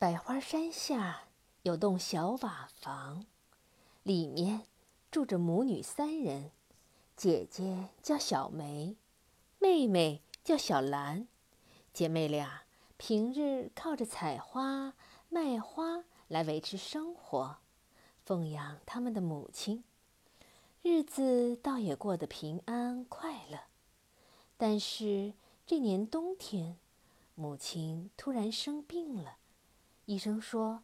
百花山下有栋小瓦房，里面住着母女三人，姐姐叫小梅，妹妹叫小兰。姐妹俩平日靠着采花、卖花来维持生活，奉养他们的母亲，日子倒也过得平安快乐。但是这年冬天，母亲突然生病了，医生说，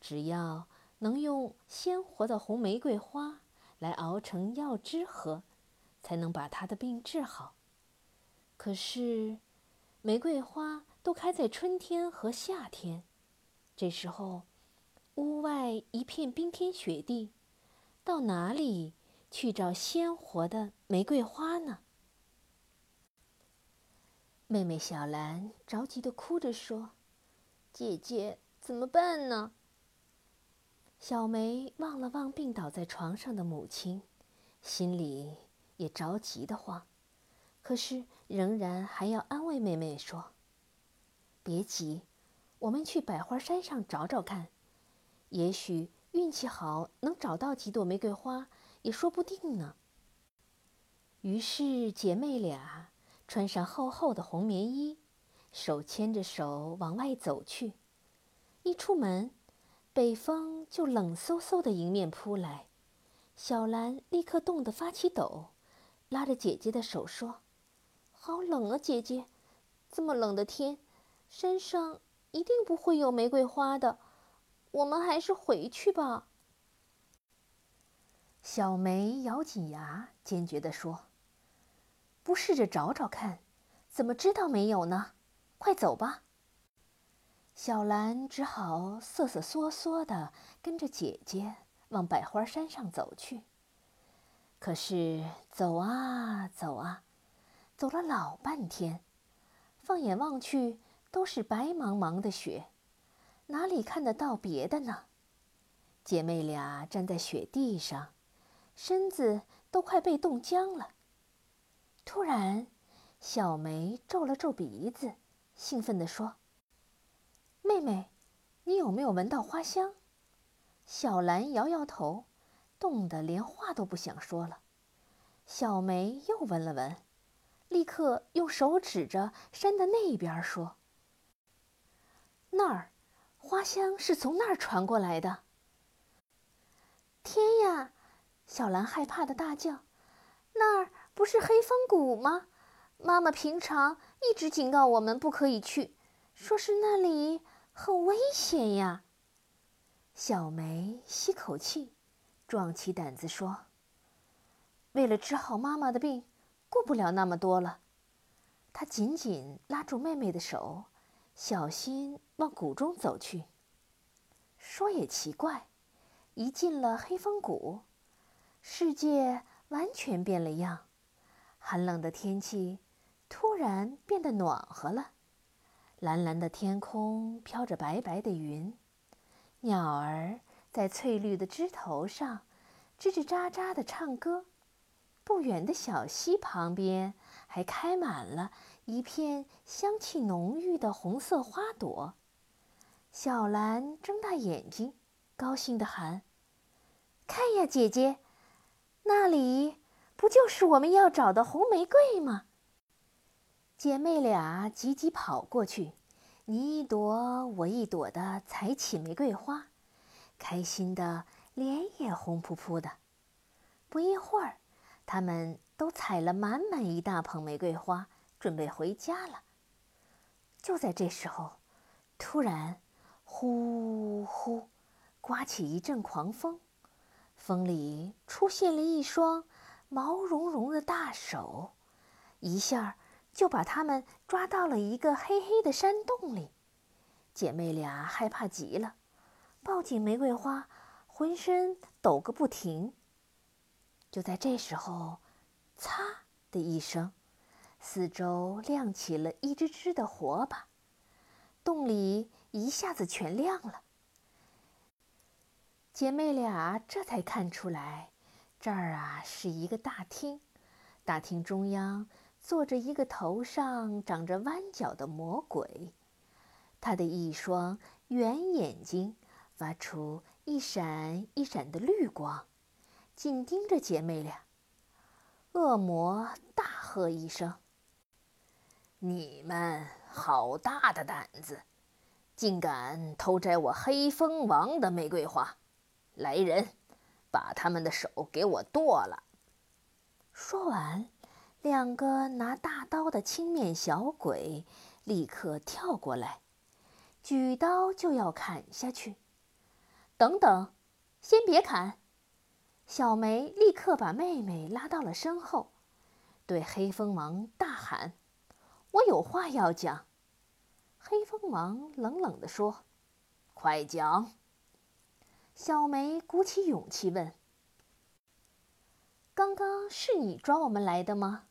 只要能用鲜活的红玫瑰花来熬成药汁喝，才能把他的病治好。可是，玫瑰花都开在春天和夏天，这时候屋外一片冰天雪地，到哪里去找鲜活的玫瑰花呢？妹妹小兰着急的哭着说：“姐姐，怎么办呢？”小梅望了望病倒在床上的母亲，心里也着急的慌，可是仍然还要安慰妹妹说：“别急，我们去百花山上找找看，也许运气好能找到几朵玫瑰花，也说不定呢。”于是姐妹俩。穿上厚厚的红棉衣，手牵着手往外走去。一出门，北风就冷飕飕的迎面扑来。小兰立刻冻得发起抖，拉着姐姐的手说：“好冷啊，姐姐！这么冷的天，山上一定不会有玫瑰花的。我们还是回去吧。”小梅咬紧牙，坚决地说。不试着找找看，怎么知道没有呢？快走吧！小兰只好瑟瑟缩缩地跟着姐姐往百花山上走去。可是走啊走啊，走了老半天，放眼望去都是白茫茫的雪，哪里看得到别的呢？姐妹俩站在雪地上，身子都快被冻僵了。突然，小梅皱了皱鼻子，兴奋地说：“妹妹，你有没有闻到花香？”小兰摇摇头，冻得连话都不想说了。小梅又闻了闻，立刻用手指着山的那边说：“那儿，花香是从那儿传过来的。”天呀！小兰害怕的大叫：“那儿！”不是黑风谷吗？妈妈平常一直警告我们不可以去，说是那里很危险呀。小梅吸口气，壮起胆子说：“为了治好妈妈的病，顾不了那么多了。”她紧紧拉住妹妹的手，小心往谷中走去。说也奇怪，一进了黑风谷，世界完全变了样。寒冷的天气突然变得暖和了，蓝蓝的天空飘着白白的云，鸟儿在翠绿的枝头上吱吱喳喳地唱歌。不远的小溪旁边还开满了一片香气浓郁的红色花朵。小兰睁大眼睛，高兴地喊：“看呀，姐姐，那里！”不就是我们要找的红玫瑰吗？姐妹俩急急跑过去，你一朵我一朵的采起玫瑰花，开心的脸也红扑扑的。不一会儿，他们都采了满满一大捧玫瑰花，准备回家了。就在这时候，突然，呼呼，刮起一阵狂风，风里出现了一双。毛茸茸的大手，一下就把他们抓到了一个黑黑的山洞里。姐妹俩害怕极了，抱紧玫瑰花，浑身抖个不停。就在这时候，嚓的一声，四周亮起了一支支的火把，洞里一下子全亮了。姐妹俩这才看出来。这儿啊是一个大厅，大厅中央坐着一个头上长着弯角的魔鬼，他的一双圆眼睛发出一闪一闪的绿光，紧盯着姐妹俩。恶魔大喝一声：“你们好大的胆子，竟敢偷摘我黑蜂王的玫瑰花！来人，把他们的手给我剁了！”说完，两个拿大刀的青面小鬼立刻跳过来，举刀就要砍下去。等等，先别砍！小梅立刻把妹妹拉到了身后，对黑蜂王大喊：“我有话要讲。”黑蜂王冷冷地说：“快讲。”小梅鼓起勇气问。刚刚是你抓我们来的吗？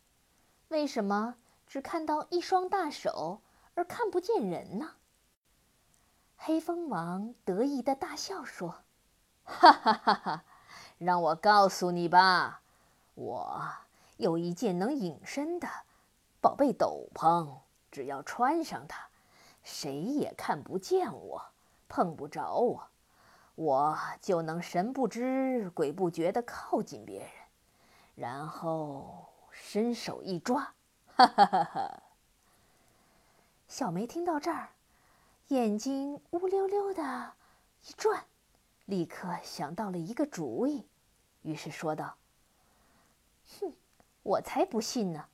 为什么只看到一双大手，而看不见人呢？黑蜂王得意的大笑说：“哈哈哈哈！让我告诉你吧，我有一件能隐身的宝贝斗篷，只要穿上它，谁也看不见我，碰不着我，我就能神不知鬼不觉地靠近别人。”然后伸手一抓，哈哈哈哈！小梅听到这儿，眼睛乌溜溜的一转，立刻想到了一个主意，于是说道：“哼，我才不信呢！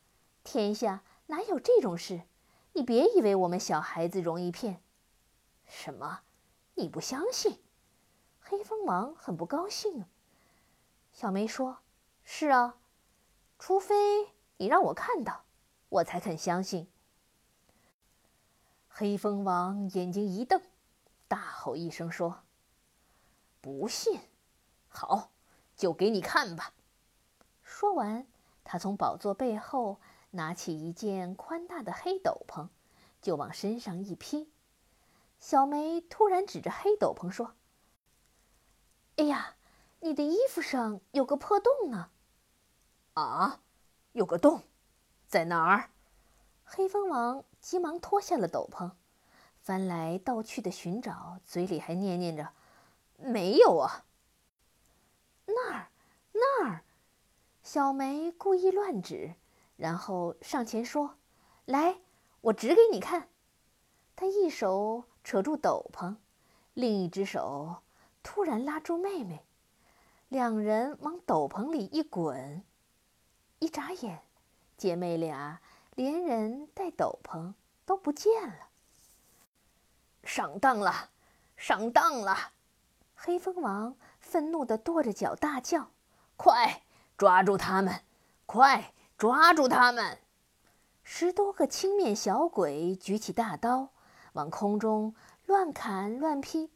天下哪有这种事？你别以为我们小孩子容易骗。”什么？你不相信？黑蜂王很不高兴。小梅说。是啊，除非你让我看到，我才肯相信。黑蜂王眼睛一瞪，大吼一声说：“不信，好，就给你看吧。”说完，他从宝座背后拿起一件宽大的黑斗篷，就往身上一披。小梅突然指着黑斗篷说：“哎呀，你的衣服上有个破洞呢！”啊，有个洞，在哪儿？黑蜂王急忙脱下了斗篷，翻来倒去的寻找，嘴里还念念着：“没有啊。”那儿，那儿，小梅故意乱指，然后上前说：“来，我指给你看。”她一手扯住斗篷，另一只手突然拉住妹妹，两人往斗篷里一滚。一眨眼，姐妹俩连人带斗篷都不见了。上当了，上当了！黑蜂王愤怒地跺着脚大叫：“快抓住他们！快抓住他们！”十多个青面小鬼举起大刀，往空中乱砍乱劈，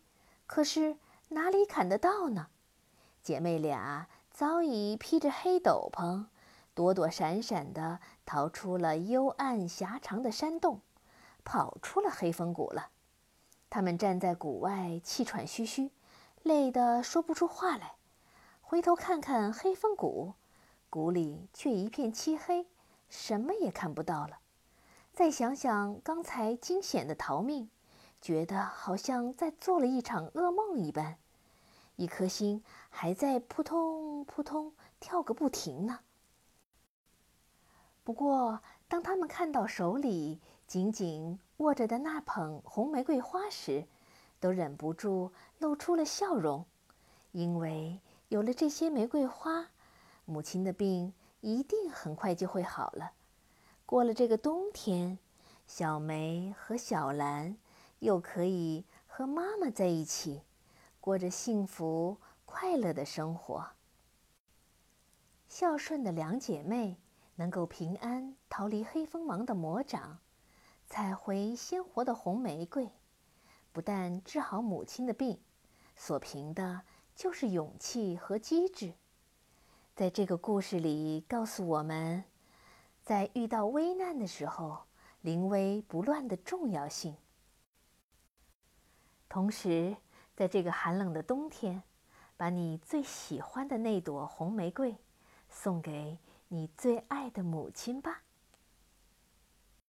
可是哪里砍得到呢？姐妹俩早已披着黑斗篷。躲躲闪闪地逃出了幽暗狭长的山洞，跑出了黑风谷了。他们站在谷外，气喘吁吁，累得说不出话来。回头看看黑风谷，谷里却一片漆黑，什么也看不到了。再想想刚才惊险的逃命，觉得好像在做了一场噩梦一般，一颗心还在扑通扑通跳个不停呢。不过，当他们看到手里紧紧握着的那捧红玫瑰花时，都忍不住露出了笑容，因为有了这些玫瑰花，母亲的病一定很快就会好了。过了这个冬天，小梅和小兰又可以和妈妈在一起，过着幸福快乐的生活。孝顺的两姐妹。能够平安逃离黑蜂王的魔掌，采回鲜活的红玫瑰，不但治好母亲的病，所凭的就是勇气和机智。在这个故事里，告诉我们，在遇到危难的时候，临危不乱的重要性。同时，在这个寒冷的冬天，把你最喜欢的那朵红玫瑰送给。你最爱的母亲吧。